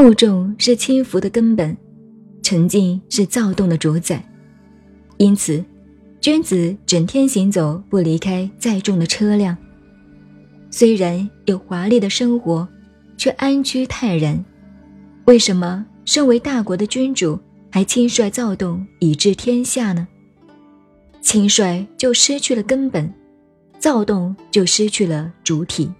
厚重是轻浮的根本沉静是躁动的主宰。因此君子整天行走不离开载重的车辆。虽然有华丽的生活却安居泰然。为什么身为大国的君主还轻率躁动以治天下呢？轻率就失去了根本躁动就失去了主体。